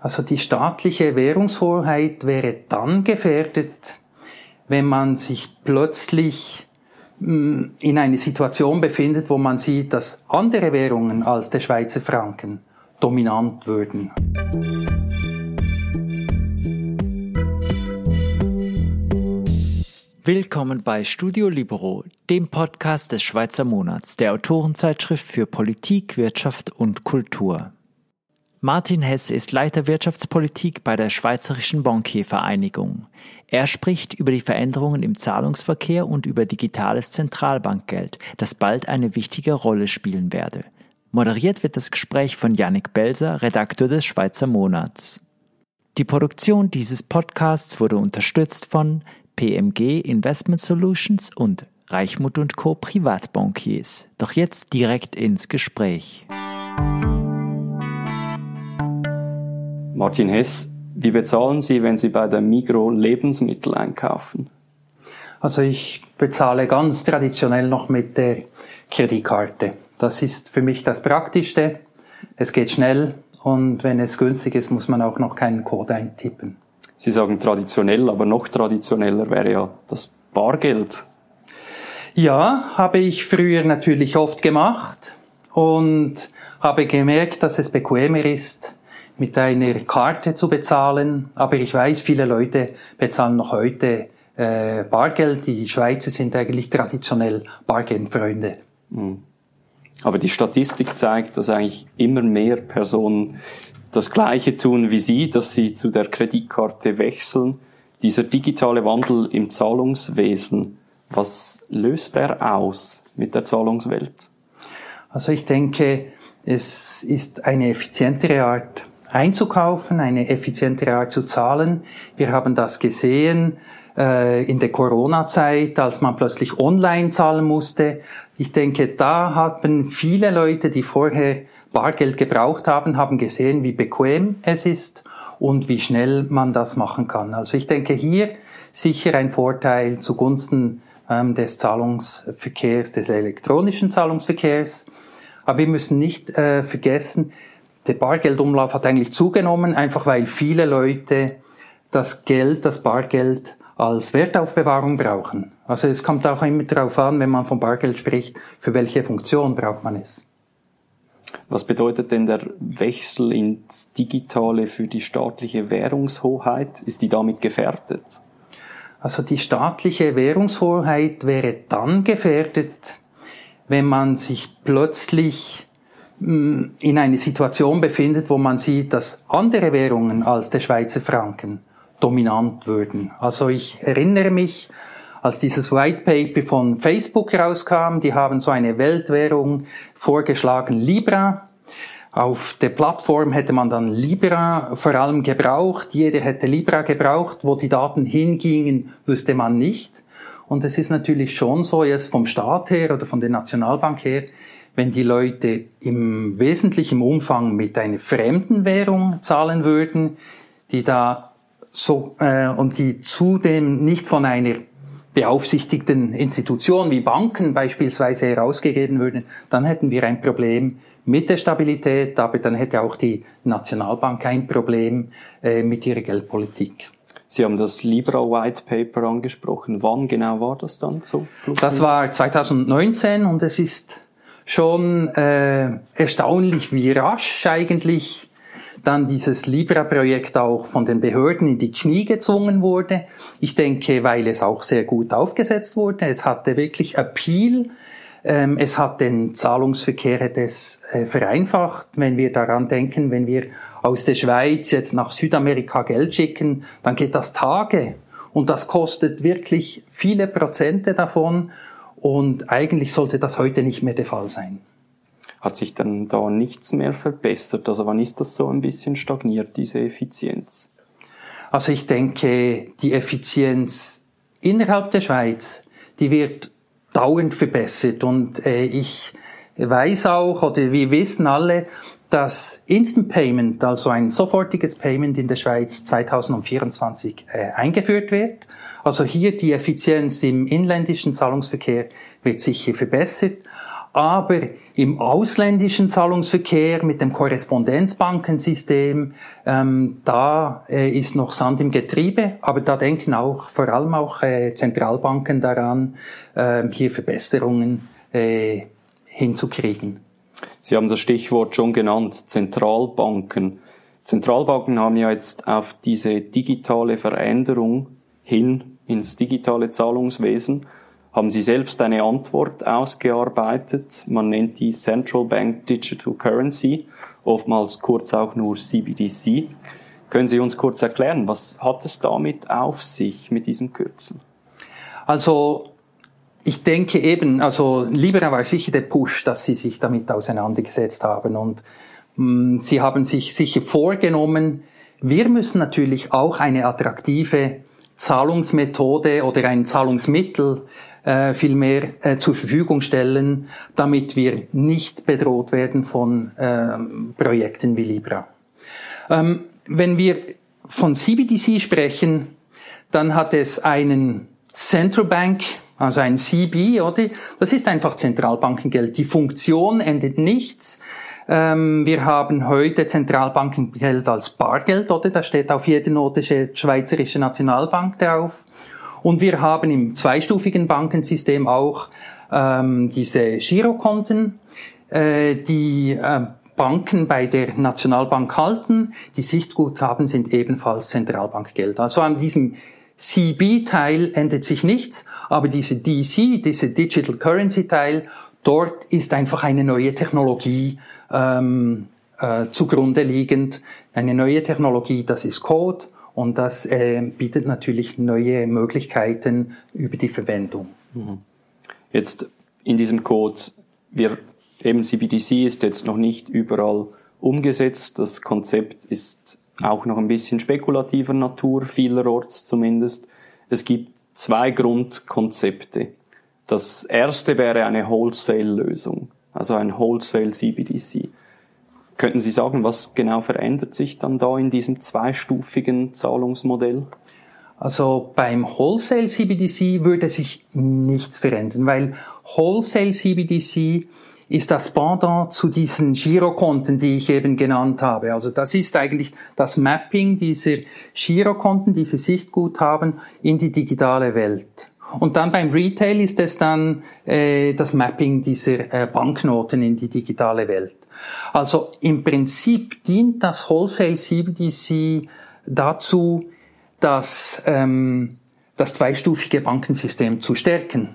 Also die staatliche Währungshoheit wäre dann gefährdet, wenn man sich plötzlich mm, in eine Situation befindet, wo man sieht, dass andere Währungen als der Schweizer Franken dominant würden. Willkommen bei Studio Libero, dem Podcast des Schweizer Monats, der Autorenzeitschrift für Politik, Wirtschaft und Kultur. Martin Hess ist Leiter Wirtschaftspolitik bei der Schweizerischen Bankiervereinigung. Er spricht über die Veränderungen im Zahlungsverkehr und über digitales Zentralbankgeld, das bald eine wichtige Rolle spielen werde. Moderiert wird das Gespräch von Yannick Belser, Redakteur des Schweizer Monats. Die Produktion dieses Podcasts wurde unterstützt von PMG Investment Solutions und Reichmut Co. Privatbankiers. Doch jetzt direkt ins Gespräch. Martin Hess, wie bezahlen Sie, wenn Sie bei der Migro Lebensmittel einkaufen? Also ich bezahle ganz traditionell noch mit der Kreditkarte. Das ist für mich das Praktischste. Es geht schnell und wenn es günstig ist, muss man auch noch keinen Code eintippen. Sie sagen traditionell, aber noch traditioneller wäre ja das Bargeld. Ja, habe ich früher natürlich oft gemacht und habe gemerkt, dass es bequemer ist, mit einer Karte zu bezahlen. Aber ich weiß, viele Leute bezahlen noch heute äh, Bargeld. Die Schweizer sind eigentlich traditionell Bargeldfreunde. Mhm. Aber die Statistik zeigt, dass eigentlich immer mehr Personen das Gleiche tun wie Sie, dass Sie zu der Kreditkarte wechseln. Dieser digitale Wandel im Zahlungswesen, was löst er aus mit der Zahlungswelt? Also ich denke, es ist eine effizientere Art einzukaufen, eine effizientere Art zu zahlen. Wir haben das gesehen äh, in der Corona-Zeit, als man plötzlich online zahlen musste. Ich denke, da haben viele Leute, die vorher Bargeld gebraucht haben, haben gesehen, wie bequem es ist und wie schnell man das machen kann. Also ich denke hier sicher ein Vorteil zugunsten ähm, des Zahlungsverkehrs, des elektronischen Zahlungsverkehrs. Aber wir müssen nicht äh, vergessen, der Bargeldumlauf hat eigentlich zugenommen, einfach weil viele Leute das Geld, das Bargeld als Wertaufbewahrung brauchen. Also es kommt auch immer darauf an, wenn man von Bargeld spricht, für welche Funktion braucht man es. Was bedeutet denn der Wechsel ins Digitale für die staatliche Währungshoheit? Ist die damit gefährdet? Also die staatliche Währungshoheit wäre dann gefährdet, wenn man sich plötzlich in eine Situation befindet, wo man sieht, dass andere Währungen als der Schweizer Franken dominant würden. Also ich erinnere mich als dieses White Paper von Facebook rauskam, die haben so eine Weltwährung vorgeschlagen, Libra. Auf der Plattform hätte man dann Libra vor allem gebraucht. Jeder hätte Libra gebraucht. Wo die Daten hingingen, wüsste man nicht. Und es ist natürlich schon so, jetzt vom Staat her oder von der Nationalbank her, wenn die Leute im wesentlichen Umfang mit einer fremden Währung zahlen würden, die da so äh, und die zudem nicht von einer beaufsichtigten Institutionen wie Banken beispielsweise herausgegeben würden, dann hätten wir ein Problem mit der Stabilität, aber dann hätte auch die Nationalbank ein Problem äh, mit ihrer Geldpolitik. Sie haben das Libra White Paper angesprochen. Wann genau war das dann so? Das war 2019 und es ist schon äh, erstaunlich, wie rasch eigentlich dann dieses Libra-Projekt auch von den Behörden in die Knie gezwungen wurde. Ich denke, weil es auch sehr gut aufgesetzt wurde. Es hatte wirklich Appeal. Ähm, es hat den Zahlungsverkehr des äh, vereinfacht. Wenn wir daran denken, wenn wir aus der Schweiz jetzt nach Südamerika Geld schicken, dann geht das Tage. Und das kostet wirklich viele Prozente davon. Und eigentlich sollte das heute nicht mehr der Fall sein. Hat sich dann da nichts mehr verbessert? Also wann ist das so ein bisschen stagniert, diese Effizienz? Also ich denke, die Effizienz innerhalb der Schweiz, die wird dauernd verbessert und äh, ich weiß auch oder wir wissen alle, dass Instant Payment, also ein sofortiges Payment in der Schweiz 2024 äh, eingeführt wird. Also hier die Effizienz im inländischen Zahlungsverkehr wird sicher verbessert. Aber im ausländischen Zahlungsverkehr mit dem Korrespondenzbankensystem, ähm, da äh, ist noch Sand im Getriebe, aber da denken auch vor allem auch äh, Zentralbanken daran, äh, hier Verbesserungen äh, hinzukriegen. Sie haben das Stichwort schon genannt, Zentralbanken. Zentralbanken haben ja jetzt auf diese digitale Veränderung hin ins digitale Zahlungswesen haben Sie selbst eine Antwort ausgearbeitet. Man nennt die Central Bank Digital Currency, oftmals kurz auch nur CBDC. Können Sie uns kurz erklären, was hat es damit auf sich mit diesem Kürzel? Also ich denke eben, also Libera war sicher der Push, dass Sie sich damit auseinandergesetzt haben und mh, mm, Sie haben sich sicher vorgenommen, wir müssen natürlich auch eine attraktive Zahlungsmethode oder ein Zahlungsmittel äh, viel mehr äh, zur Verfügung stellen, damit wir nicht bedroht werden von ähm, Projekten wie Libra. Ähm, wenn wir von CBDC sprechen, dann hat es einen Central Bank, also ein CB, oder? Das ist einfach Zentralbankengeld. Die Funktion endet nichts. Ähm, wir haben heute Zentralbankengeld als Bargeld, oder? Da steht auf jeder Note Schweizerische Nationalbank drauf. Und wir haben im zweistufigen Bankensystem auch ähm, diese Girokonten, äh, die äh, Banken bei der Nationalbank halten. Die Sichtguthaben sind ebenfalls Zentralbankgeld. Also an diesem CB-Teil ändert sich nichts, aber diese DC, diese Digital Currency-Teil, dort ist einfach eine neue Technologie ähm, äh, zugrunde liegend. Eine neue Technologie, das ist Code und das äh, bietet natürlich neue Möglichkeiten über die Verwendung. Mhm. Jetzt in diesem Code, wir, eben CBDC ist jetzt noch nicht überall umgesetzt. Das Konzept ist auch noch ein bisschen spekulativer Natur, vielerorts zumindest. Es gibt zwei Grundkonzepte. Das erste wäre eine Wholesale-Lösung, also ein Wholesale CBDC. Könnten Sie sagen, was genau verändert sich dann da in diesem zweistufigen Zahlungsmodell? Also beim Wholesale CBDC würde sich nichts verändern, weil Wholesale CBDC ist das Pendant zu diesen Girokonten, die ich eben genannt habe. Also das ist eigentlich das Mapping dieser Girokonten, diese Sichtguthaben in die digitale Welt. Und dann beim Retail ist es dann äh, das Mapping dieser äh, Banknoten in die digitale Welt. Also im Prinzip dient das Wholesale CBDC dazu, das, ähm, das zweistufige Bankensystem zu stärken.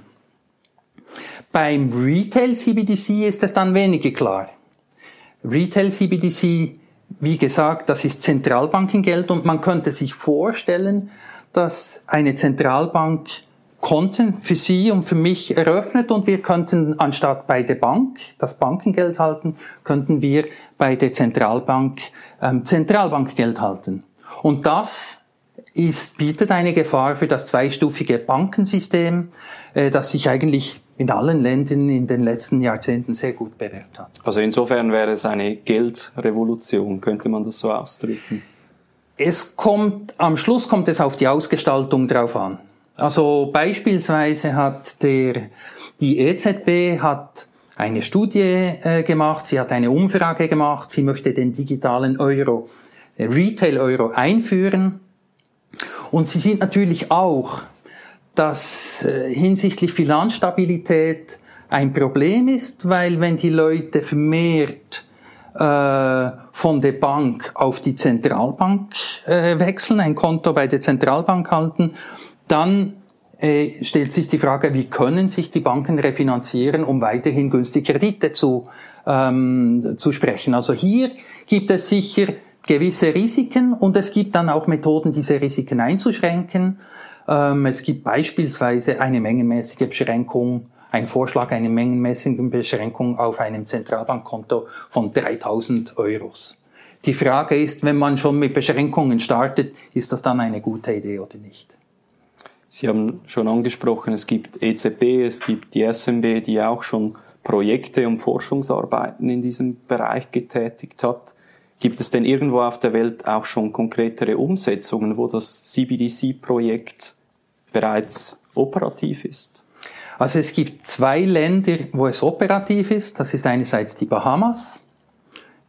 Beim Retail CBDC ist es dann weniger klar. Retail CBDC, wie gesagt, das ist Zentralbankengeld und man könnte sich vorstellen, dass eine Zentralbank Konten für Sie und für mich eröffnet und wir könnten anstatt bei der Bank das Bankengeld halten, könnten wir bei der Zentralbank ähm, Zentralbankgeld halten. Und das ist, bietet eine Gefahr für das zweistufige Bankensystem, äh, das sich eigentlich in allen Ländern in den letzten Jahrzehnten sehr gut bewährt hat. Also insofern wäre es eine Geldrevolution, könnte man das so ausdrücken. Es kommt, am Schluss kommt es auf die Ausgestaltung drauf an. Also beispielsweise hat der, die EZB hat eine Studie äh, gemacht, sie hat eine Umfrage gemacht, sie möchte den digitalen Euro, äh, Retail-Euro einführen. Und sie sieht natürlich auch, dass äh, hinsichtlich Finanzstabilität ein Problem ist, weil wenn die Leute vermehrt äh, von der Bank auf die Zentralbank äh, wechseln, ein Konto bei der Zentralbank halten, dann stellt sich die Frage, wie können sich die Banken refinanzieren, um weiterhin günstige Kredite zu, ähm, zu sprechen. Also hier gibt es sicher gewisse Risiken und es gibt dann auch Methoden, diese Risiken einzuschränken. Ähm, es gibt beispielsweise eine mengenmäßige Beschränkung, ein Vorschlag einer mengenmäßigen Beschränkung auf einem Zentralbankkonto von 3000 Euros. Die Frage ist, wenn man schon mit Beschränkungen startet, ist das dann eine gute Idee oder nicht? Sie haben schon angesprochen, es gibt EZB, es gibt die SMB, die auch schon Projekte und Forschungsarbeiten in diesem Bereich getätigt hat. Gibt es denn irgendwo auf der Welt auch schon konkretere Umsetzungen, wo das CBDC-Projekt bereits operativ ist? Also es gibt zwei Länder, wo es operativ ist. Das ist einerseits die Bahamas.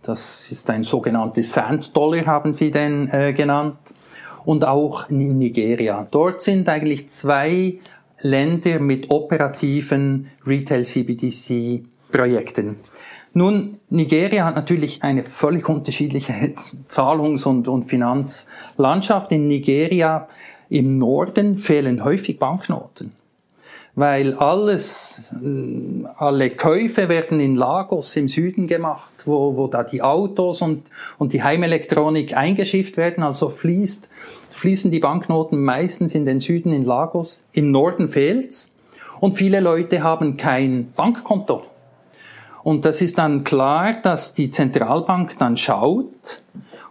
Das ist ein sogenanntes Sand-Dollar, haben sie den äh, genannt. Und auch Nigeria. Dort sind eigentlich zwei Länder mit operativen Retail-CBDC-Projekten. Nun, Nigeria hat natürlich eine völlig unterschiedliche Zahlungs- und, und Finanzlandschaft. In Nigeria im Norden fehlen häufig Banknoten, weil alles, äh, alle Käufe werden in Lagos im Süden gemacht, wo, wo da die Autos und, und die Heimelektronik eingeschifft werden, also fließt, fließen die Banknoten meistens in den Süden in Lagos. Im Norden fehlt's und viele Leute haben kein Bankkonto. Und das ist dann klar, dass die Zentralbank dann schaut,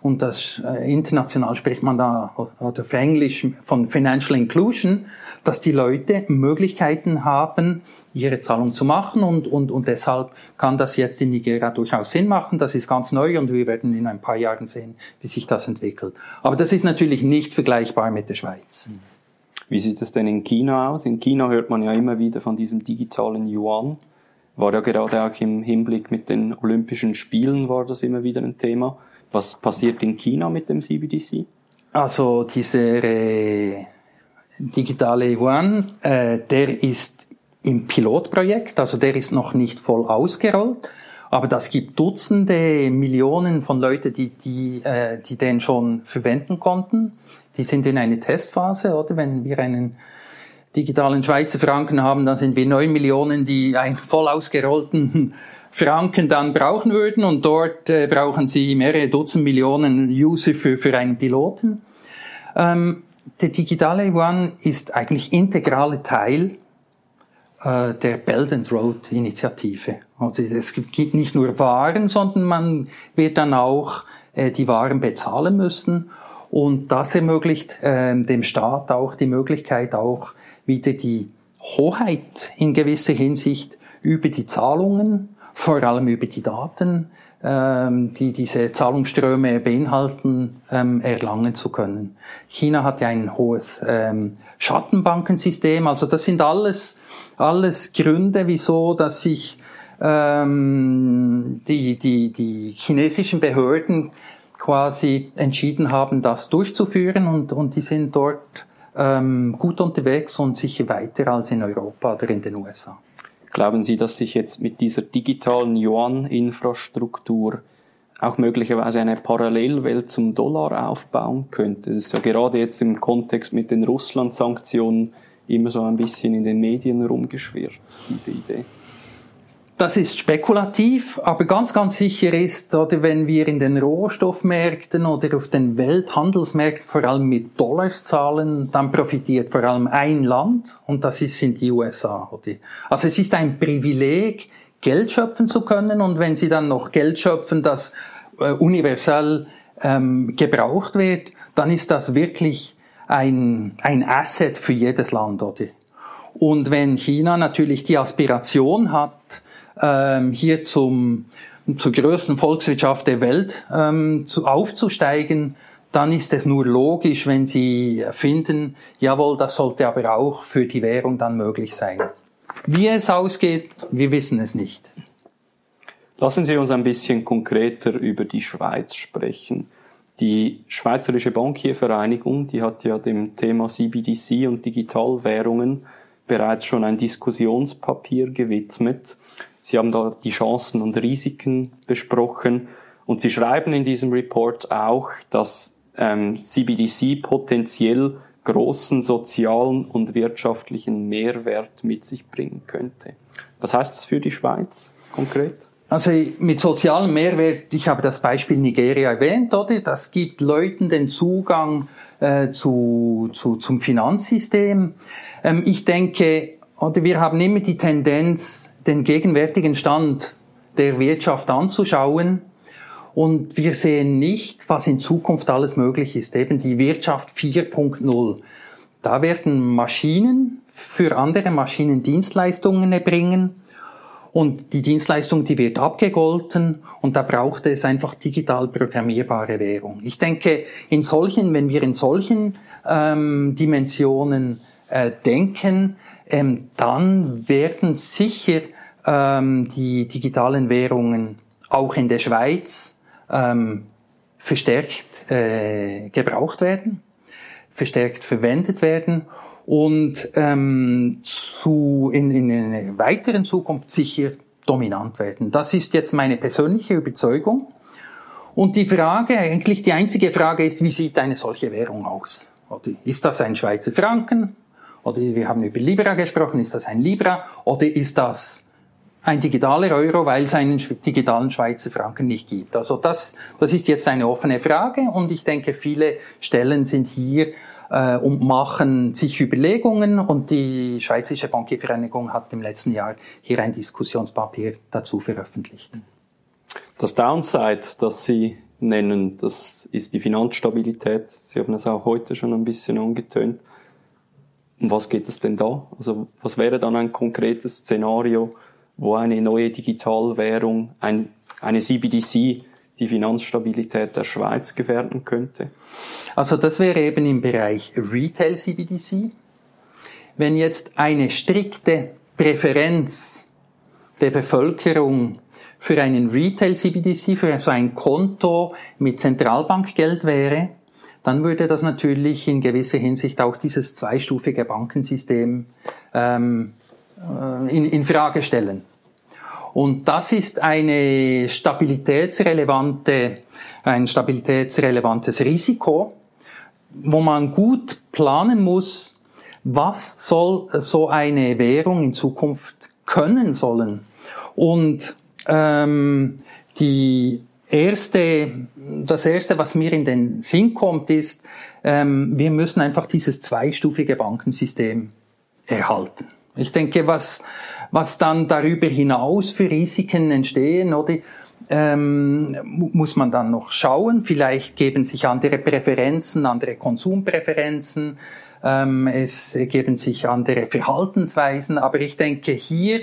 und das äh, international spricht man da oder auf Englisch von Financial Inclusion, dass die Leute Möglichkeiten haben, ihre Zahlung zu machen und, und, und deshalb kann das jetzt in Nigeria durchaus Sinn machen. Das ist ganz neu und wir werden in ein paar Jahren sehen, wie sich das entwickelt. Aber das ist natürlich nicht vergleichbar mit der Schweiz. Wie sieht es denn in China aus? In China hört man ja immer wieder von diesem digitalen Yuan war ja gerade auch im Hinblick mit den Olympischen Spielen war das immer wieder ein Thema. Was passiert in China mit dem CBDC? Also dieser äh, digitale Yuan, äh, der ist im Pilotprojekt, also der ist noch nicht voll ausgerollt, aber das gibt Dutzende Millionen von Leuten, die, die, äh, die den schon verwenden konnten. Die sind in einer Testphase, oder? Wenn wir einen digitalen Schweizer Franken haben, dann sind wir neun Millionen, die einen voll ausgerollten Franken dann brauchen würden und dort äh, brauchen sie mehrere Dutzend Millionen User für, für einen Piloten. Ähm, der digitale Yuan ist eigentlich integraler Teil äh, der Belt and Road Initiative. Also es gibt nicht nur Waren, sondern man wird dann auch äh, die Waren bezahlen müssen und das ermöglicht äh, dem Staat auch die Möglichkeit auch wieder die Hoheit in gewisser Hinsicht über die Zahlungen, vor allem über die Daten, ähm, die diese Zahlungsströme beinhalten, ähm, erlangen zu können. China hat ja ein hohes ähm, Schattenbankensystem, also das sind alles, alles Gründe, wieso, dass sich die, die, die chinesischen Behörden quasi entschieden haben, das durchzuführen und, und die sind dort ähm, gut unterwegs und sicher weiter als in Europa oder in den USA. Glauben Sie, dass sich jetzt mit dieser digitalen Yuan-Infrastruktur auch möglicherweise eine Parallelwelt zum Dollar aufbauen könnte? Das ist ja gerade jetzt im Kontext mit den Russland-Sanktionen immer so ein bisschen in den Medien rumgeschwirrt, diese Idee. Das ist spekulativ, aber ganz, ganz sicher ist, oder wenn wir in den Rohstoffmärkten oder auf den Welthandelsmärkten vor allem mit Dollars zahlen, dann profitiert vor allem ein Land und das ist, sind die USA. Oder? Also es ist ein Privileg, Geld schöpfen zu können und wenn Sie dann noch Geld schöpfen, das äh, universell ähm, gebraucht wird, dann ist das wirklich ein, ein Asset für jedes Land. Oder? Und wenn China natürlich die Aspiration hat, hier zum, zur größten Volkswirtschaft der Welt ähm, zu, aufzusteigen, dann ist es nur logisch, wenn Sie finden, jawohl, das sollte aber auch für die Währung dann möglich sein. Wie es ausgeht, wir wissen es nicht. Lassen Sie uns ein bisschen konkreter über die Schweiz sprechen. Die Schweizerische Bankiervereinigung, die hat ja dem Thema CBDC und Digitalwährungen bereits schon ein Diskussionspapier gewidmet. Sie haben da die Chancen und Risiken besprochen und Sie schreiben in diesem Report auch, dass ähm, CBDC potenziell großen sozialen und wirtschaftlichen Mehrwert mit sich bringen könnte. Was heißt das für die Schweiz konkret? Also mit sozialem Mehrwert, ich habe das Beispiel Nigeria erwähnt, oder? Das gibt Leuten den Zugang äh, zu, zu, zum Finanzsystem. Ähm, ich denke, oder wir haben immer die Tendenz, den gegenwärtigen Stand der Wirtschaft anzuschauen. Und wir sehen nicht, was in Zukunft alles möglich ist, eben die Wirtschaft 4.0. Da werden Maschinen für andere Maschinen Dienstleistungen erbringen und die Dienstleistung, die wird abgegolten und da braucht es einfach digital programmierbare Währung. Ich denke, in solchen, wenn wir in solchen ähm, Dimensionen äh, denken, ähm, dann werden sicher ähm, die digitalen Währungen auch in der Schweiz ähm, verstärkt äh, gebraucht werden, verstärkt verwendet werden und ähm, zu, in, in einer weiteren Zukunft sicher dominant werden. Das ist jetzt meine persönliche Überzeugung. Und die Frage, eigentlich die einzige Frage ist, wie sieht eine solche Währung aus? Ist das ein Schweizer Franken? Oder wir haben über Libra gesprochen, ist das ein Libra? Oder ist das ein digitaler Euro, weil es einen digitalen Schweizer Franken nicht gibt? Also das, das ist jetzt eine offene Frage und ich denke, viele Stellen sind hier äh, und machen sich Überlegungen und die Schweizerische Bankiervereinigung hat im letzten Jahr hier ein Diskussionspapier dazu veröffentlicht. Das Downside, das Sie nennen, das ist die Finanzstabilität. Sie haben es auch heute schon ein bisschen angetönt. Um was geht es denn da? Also was wäre dann ein konkretes Szenario, wo eine neue Digitalwährung, ein, eine CBDC, die Finanzstabilität der Schweiz gefährden könnte? Also das wäre eben im Bereich Retail CBDC. Wenn jetzt eine strikte Präferenz der Bevölkerung für einen Retail CBDC, für so ein Konto mit Zentralbankgeld wäre, dann würde das natürlich in gewisser Hinsicht auch dieses zweistufige Bankensystem ähm, äh, in, in Frage stellen. Und das ist eine stabilitätsrelevante, ein stabilitätsrelevantes Risiko, wo man gut planen muss, was soll so eine Währung in Zukunft können sollen. Und ähm, die erste, das erste, was mir in den Sinn kommt, ist, ähm, wir müssen einfach dieses zweistufige Bankensystem erhalten. Ich denke, was, was dann darüber hinaus für Risiken entstehen, oder, ähm, muss man dann noch schauen. Vielleicht geben sich andere Präferenzen, andere Konsumpräferenzen, ähm, es geben sich andere Verhaltensweisen, aber ich denke, hier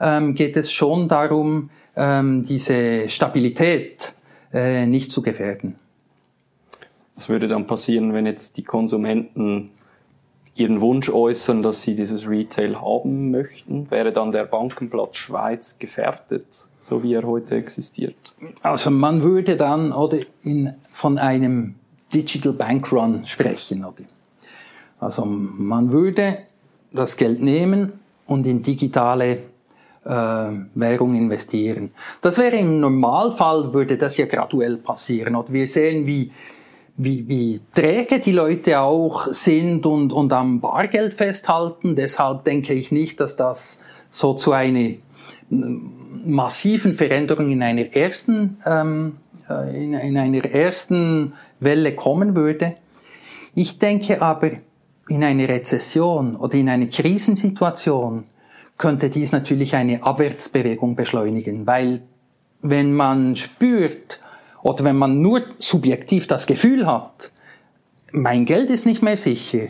ähm, geht es schon darum, ähm, diese Stabilität äh, nicht zu gefährden. Was würde dann passieren, wenn jetzt die Konsumenten ihren Wunsch äußern, dass sie dieses Retail haben möchten? Wäre dann der Bankenplatz Schweiz gefährdet, so wie er heute existiert? Also man würde dann oder in, von einem Digital Bank Run sprechen. Oder? Also man würde das Geld nehmen und in digitale Währung investieren. Das wäre im Normalfall, würde das ja graduell passieren. Und wir sehen, wie, wie, wie träge die Leute auch sind und, und am Bargeld festhalten. Deshalb denke ich nicht, dass das so zu einer massiven Veränderung in einer ersten, ähm, äh, in, in einer ersten Welle kommen würde. Ich denke aber, in einer Rezession oder in einer Krisensituation könnte dies natürlich eine Abwärtsbewegung beschleunigen, weil wenn man spürt oder wenn man nur subjektiv das Gefühl hat, mein Geld ist nicht mehr sicher,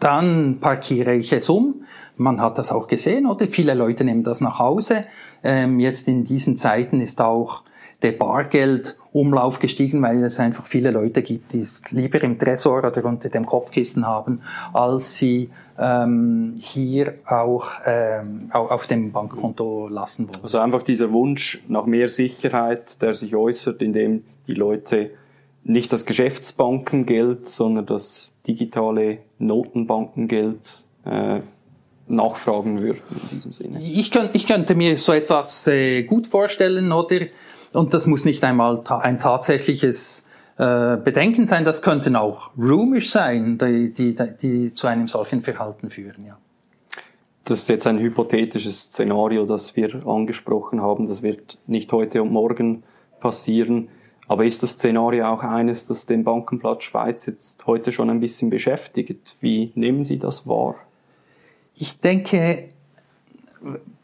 dann parkiere ich es um. Man hat das auch gesehen, oder? Viele Leute nehmen das nach Hause. Ähm, jetzt in diesen Zeiten ist auch der Bargeldumlauf gestiegen, weil es einfach viele Leute gibt, die es lieber im Tresor oder unter dem Kopfkissen haben, als sie ähm, hier auch, ähm, auf dem Bankkonto lassen wollen. Also einfach dieser Wunsch nach mehr Sicherheit, der sich äußert, indem die Leute nicht das Geschäftsbankengeld, sondern das digitale Notenbankengeld äh, nachfragen würden in diesem Sinne. Ich, könnt, ich könnte mir so etwas äh, gut vorstellen, oder? Und das muss nicht einmal ta ein tatsächliches äh, Bedenken sein, das könnten auch Rumors sein, die, die, die zu einem solchen Verhalten führen. Ja. Das ist jetzt ein hypothetisches Szenario, das wir angesprochen haben. Das wird nicht heute und morgen passieren. Aber ist das Szenario auch eines, das den Bankenplatz Schweiz jetzt heute schon ein bisschen beschäftigt? Wie nehmen Sie das wahr? Ich denke,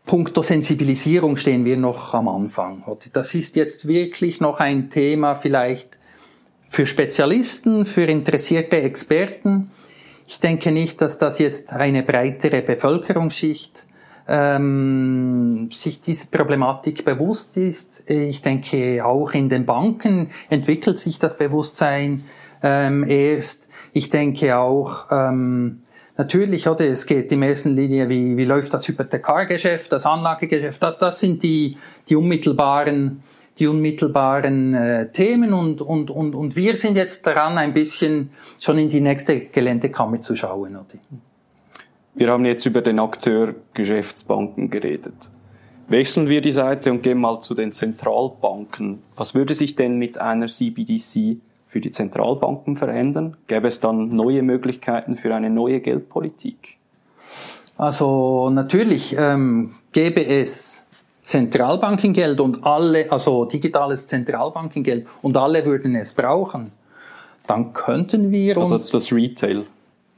Punkto Sensibilisierung stehen wir noch am Anfang. Das ist jetzt wirklich noch ein Thema vielleicht für Spezialisten, für interessierte Experten. Ich denke nicht, dass das jetzt eine breitere Bevölkerungsschicht ähm, sich diese Problematik bewusst ist. Ich denke, auch in den Banken entwickelt sich das Bewusstsein ähm, erst. Ich denke auch, ähm, natürlich, oder, es geht in erster Linie, wie, wie läuft das Hypothekargeschäft, das Anlagegeschäft, das, das sind die, die unmittelbaren, die unmittelbaren äh, Themen und, und, und, und wir sind jetzt daran, ein bisschen schon in die nächste Geländekammer zu schauen. Oder? Wir haben jetzt über den Akteur Geschäftsbanken geredet. Wechseln wir die Seite und gehen mal zu den Zentralbanken. Was würde sich denn mit einer CBDC für die Zentralbanken verändern? Gäbe es dann neue Möglichkeiten für eine neue Geldpolitik? Also natürlich ähm, gäbe es Zentralbankengeld und alle, also digitales Zentralbankengeld und alle würden es brauchen, dann könnten wir also uns... Also das Retail.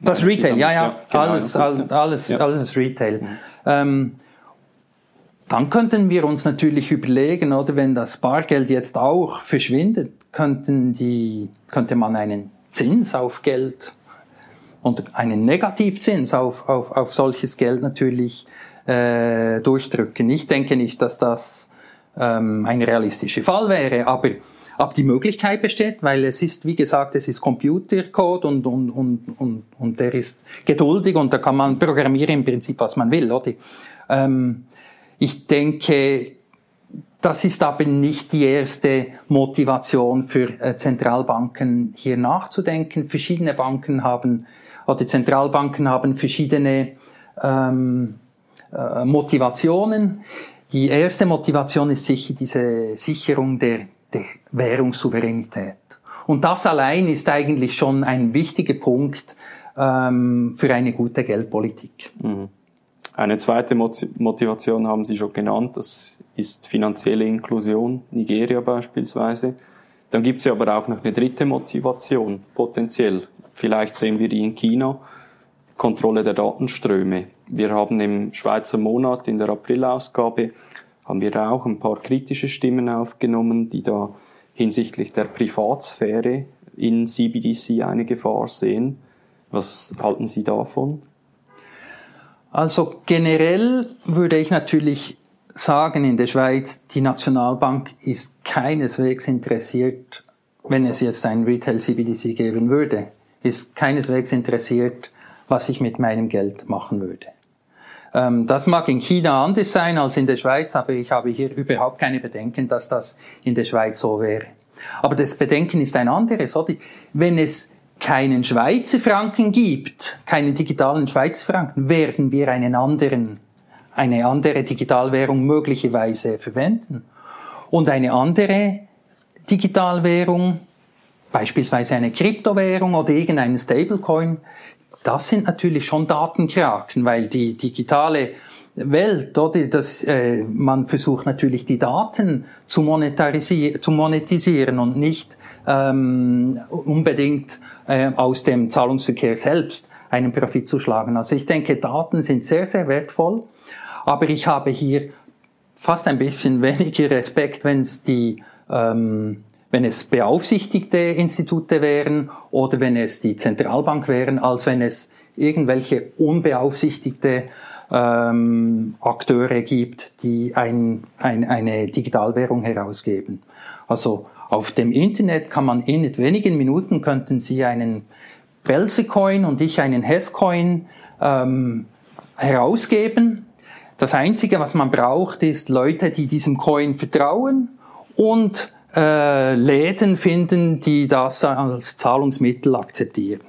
Das Retail, ja, ja, genau, alles, alles, alles, ja. alles Retail. Mhm. Ähm, dann könnten wir uns natürlich überlegen, oder wenn das Bargeld jetzt auch verschwindet, könnten die, könnte man einen Zins auf Geld und einen Negativzins auf, auf, auf solches Geld natürlich äh, durchdrücken. Ich denke nicht, dass das ähm, ein realistischer Fall wäre, aber, aber die Möglichkeit besteht, weil es ist, wie gesagt, es ist Computercode und, und, und, und, und der ist geduldig und da kann man programmieren im Prinzip, was man will. Oder? Ähm, ich denke, das ist aber nicht die erste Motivation für äh, Zentralbanken, hier nachzudenken. Verschiedene Banken haben, oder Zentralbanken haben verschiedene ähm, äh, Motivationen. Die erste Motivation ist sicher diese Sicherung der, der Währungssouveränität. Und das allein ist eigentlich schon ein wichtiger Punkt ähm, für eine gute Geldpolitik. Mhm. Eine zweite Motivation haben Sie schon genannt, das ist finanzielle Inklusion, Nigeria beispielsweise. Dann gibt es ja aber auch noch eine dritte Motivation, potenziell. Vielleicht sehen wir die in China, Kontrolle der Datenströme. Wir haben im Schweizer Monat in der Aprilausgabe haben wir auch ein paar kritische Stimmen aufgenommen, die da hinsichtlich der Privatsphäre in CBDC eine Gefahr sehen. Was halten Sie davon? Also generell würde ich natürlich sagen, in der Schweiz, die Nationalbank ist keineswegs interessiert, wenn es jetzt ein Retail CBDC geben würde, ist keineswegs interessiert, was ich mit meinem Geld machen würde. Ähm, das mag in China anders sein als in der Schweiz, aber ich habe hier überhaupt keine Bedenken, dass das in der Schweiz so wäre. Aber das Bedenken ist ein anderes? Wenn es keinen Schweizer Franken gibt, keinen digitalen Schweizer Franken, werden wir einen anderen, eine andere Digitalwährung möglicherweise verwenden. Und eine andere Digitalwährung, beispielsweise eine Kryptowährung oder irgendeinen Stablecoin, das sind natürlich schon Datenkraken, weil die digitale Welt, oder? Das, äh, man versucht natürlich die Daten zu, monetarisieren, zu monetisieren und nicht ähm, unbedingt äh, aus dem Zahlungsverkehr selbst einen Profit zu schlagen. Also ich denke, Daten sind sehr, sehr wertvoll, aber ich habe hier fast ein bisschen weniger Respekt, wenn es die ähm, wenn es beaufsichtigte Institute wären oder wenn es die Zentralbank wären, als wenn es irgendwelche unbeaufsichtigte ähm, Akteure gibt, die ein, ein, eine Digitalwährung herausgeben. Also auf dem Internet kann man in wenigen Minuten könnten Sie einen Belsecoin und ich einen Hesscoin ähm, herausgeben. Das Einzige, was man braucht, ist Leute, die diesem Coin vertrauen und äh, Läden finden, die das als Zahlungsmittel akzeptieren.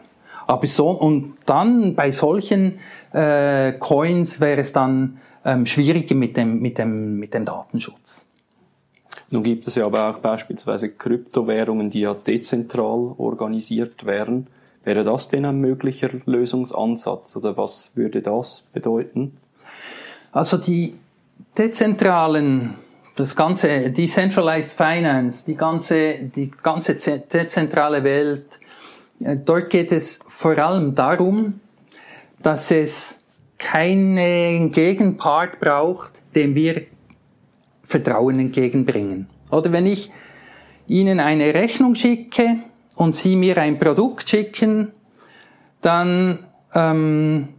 Aber so, und dann bei solchen äh, Coins wäre es dann ähm, schwieriger mit dem, mit, dem, mit dem Datenschutz. Nun gibt es ja aber auch beispielsweise Kryptowährungen, die ja dezentral organisiert werden. Wäre das denn ein möglicher Lösungsansatz oder was würde das bedeuten? Also die dezentralen, das ganze Decentralized Finance, die ganze, die ganze dezentrale Welt, äh, dort geht es vor allem darum, dass es keinen Gegenpart braucht, dem wir Vertrauen entgegenbringen. Oder wenn ich Ihnen eine Rechnung schicke und Sie mir ein Produkt schicken, dann ähm,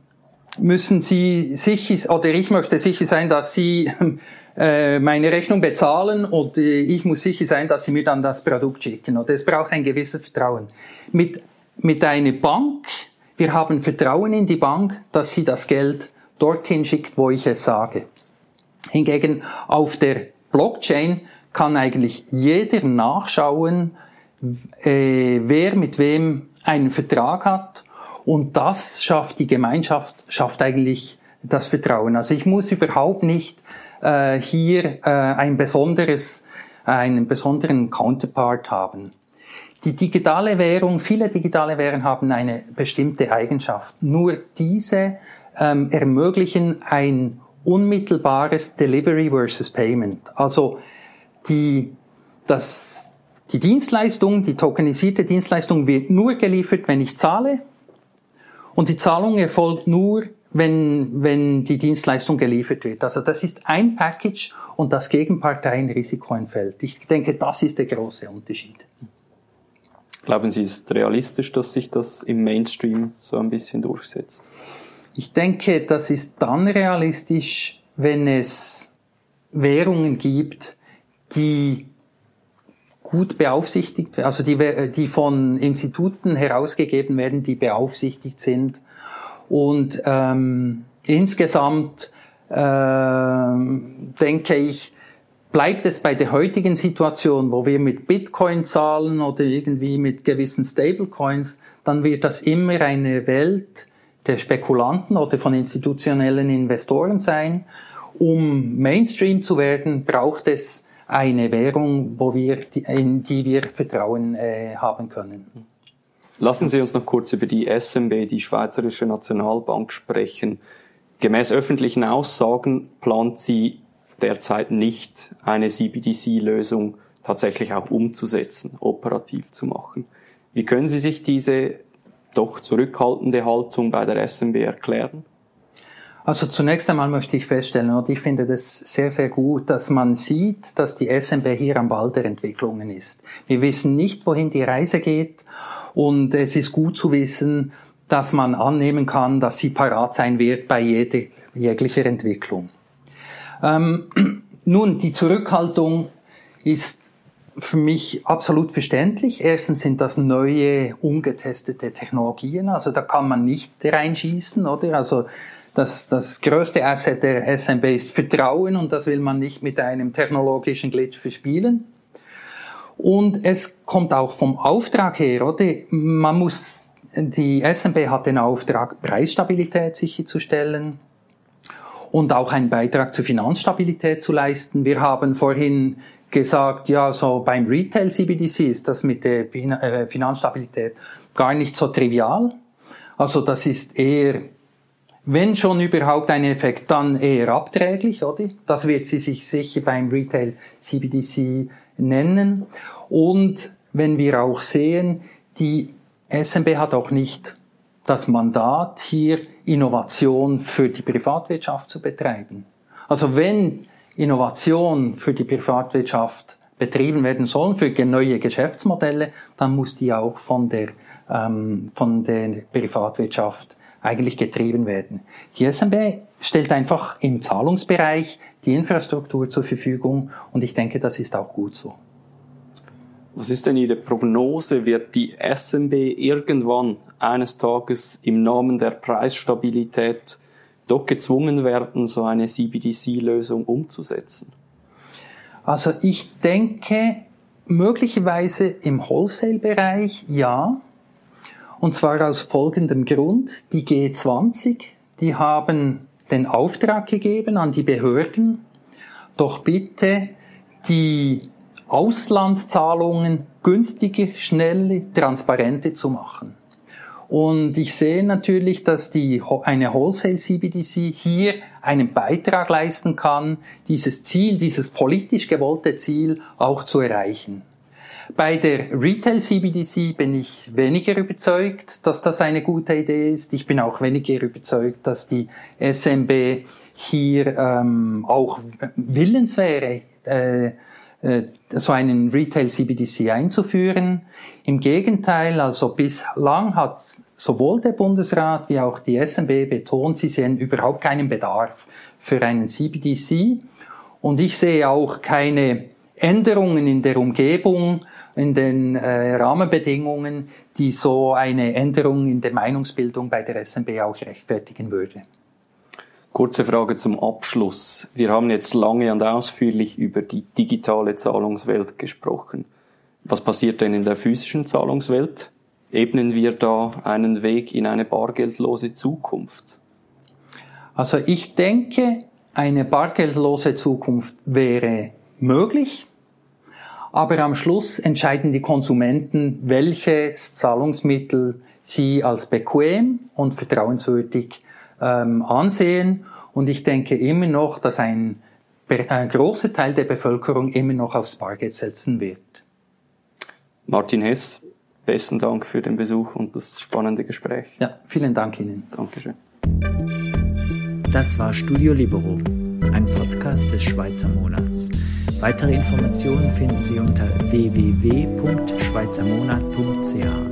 müssen Sie sicher, oder ich möchte sicher sein, dass Sie äh, meine Rechnung bezahlen und ich muss sicher sein, dass Sie mir dann das Produkt schicken. Oder es braucht ein gewisses Vertrauen. Mit, mit einer Bank Wir haben Vertrauen in die Bank, dass sie das Geld dorthin schickt, wo ich es sage. Hingegen auf der Blockchain kann eigentlich jeder nachschauen, äh, wer mit wem einen Vertrag hat und das schafft die Gemeinschaft, schafft eigentlich das Vertrauen. Also ich muss überhaupt nicht äh, hier äh, ein besonderes, einen besonderen Counterpart haben. Die digitale Währung, viele digitale Währungen haben eine bestimmte Eigenschaft. Nur diese ähm, ermöglichen ein unmittelbares Delivery versus Payment. Also die, das, die Dienstleistung, die tokenisierte Dienstleistung wird nur geliefert, wenn ich zahle. Und die Zahlung erfolgt nur, wenn, wenn die Dienstleistung geliefert wird. Also das ist ein Package und das Gegenparteienrisiko entfällt. Ich denke, das ist der große Unterschied. Glauben Sie, ist realistisch, dass sich das im Mainstream so ein bisschen durchsetzt? Ich denke, das ist dann realistisch, wenn es Währungen gibt, die gut beaufsichtigt, also die, die von Instituten herausgegeben werden, die beaufsichtigt sind. Und ähm, insgesamt äh, denke ich, bleibt es bei der heutigen Situation, wo wir mit Bitcoin zahlen oder irgendwie mit gewissen Stablecoins, dann wird das immer eine Welt der Spekulanten oder von institutionellen Investoren sein. Um Mainstream zu werden, braucht es eine Währung, wo wir, in die wir Vertrauen äh, haben können. Lassen Sie uns noch kurz über die SMB, die Schweizerische Nationalbank, sprechen. Gemäß öffentlichen Aussagen plant sie derzeit nicht, eine CBDC-Lösung tatsächlich auch umzusetzen, operativ zu machen. Wie können Sie sich diese doch zurückhaltende Haltung bei der SMB erklären? Also zunächst einmal möchte ich feststellen, und ich finde das sehr, sehr gut, dass man sieht, dass die SMB hier am Ball der Entwicklungen ist. Wir wissen nicht, wohin die Reise geht und es ist gut zu wissen, dass man annehmen kann, dass sie parat sein wird bei jeder, jeglicher Entwicklung. Ähm, nun, die Zurückhaltung ist für mich absolut verständlich. Erstens sind das neue, ungetestete Technologien, also da kann man nicht reinschießen, oder? Also das, das größte Asset der SMB ist Vertrauen und das will man nicht mit einem technologischen Glitch verspielen. Und es kommt auch vom Auftrag her, oder? Man muss, die SMB hat den Auftrag, Preisstabilität sicherzustellen und auch einen Beitrag zur Finanzstabilität zu leisten. Wir haben vorhin gesagt, ja, so beim Retail CBDC ist das mit der äh, Finanzstabilität gar nicht so trivial. Also das ist eher wenn schon überhaupt ein Effekt, dann eher abträglich, oder? Das wird sie sich sicher beim Retail CBDC nennen. Und wenn wir auch sehen, die SMB hat auch nicht das Mandat, hier Innovation für die Privatwirtschaft zu betreiben. Also wenn Innovation für die Privatwirtschaft betrieben werden soll, für neue Geschäftsmodelle, dann muss die auch von der, ähm, von der Privatwirtschaft eigentlich getrieben werden. Die SMB stellt einfach im Zahlungsbereich die Infrastruktur zur Verfügung und ich denke, das ist auch gut so. Was ist denn Ihre Prognose? Wird die SMB irgendwann eines Tages im Namen der Preisstabilität doch gezwungen werden, so eine CBDC-Lösung umzusetzen? Also ich denke, möglicherweise im Wholesale-Bereich ja, und zwar aus folgendem Grund. Die G20, die haben den Auftrag gegeben an die Behörden, doch bitte die Auslandszahlungen günstiger, schnelle, transparente zu machen. Und ich sehe natürlich, dass die, eine Wholesale CBDC hier einen Beitrag leisten kann, dieses Ziel, dieses politisch gewollte Ziel auch zu erreichen. Bei der Retail CBDC bin ich weniger überzeugt, dass das eine gute Idee ist. Ich bin auch weniger überzeugt, dass die SMB hier ähm, auch willens wäre, äh, so einen Retail CBDC einzuführen. Im Gegenteil, also bislang hat sowohl der Bundesrat wie auch die SMB betont, sie sehen überhaupt keinen Bedarf für einen CBDC. Und ich sehe auch keine Änderungen in der Umgebung, in den äh, Rahmenbedingungen, die so eine Änderung in der Meinungsbildung bei der SMB auch rechtfertigen würde. Kurze Frage zum Abschluss. Wir haben jetzt lange und ausführlich über die digitale Zahlungswelt gesprochen. Was passiert denn in der physischen Zahlungswelt? Ebnen wir da einen Weg in eine bargeldlose Zukunft? Also ich denke, eine bargeldlose Zukunft wäre möglich, aber am Schluss entscheiden die Konsumenten, welches Zahlungsmittel sie als bequem und vertrauenswürdig ähm, ansehen. Und ich denke immer noch, dass ein, ein großer Teil der Bevölkerung immer noch aufs Bargeld setzen wird. Martin Hess, besten Dank für den Besuch und das spannende Gespräch. Ja, vielen Dank Ihnen. Dankeschön. Das war Studio Libero, ein Podcast des Schweizer Monats. Weitere Informationen finden Sie unter www.schweizermonat.ch.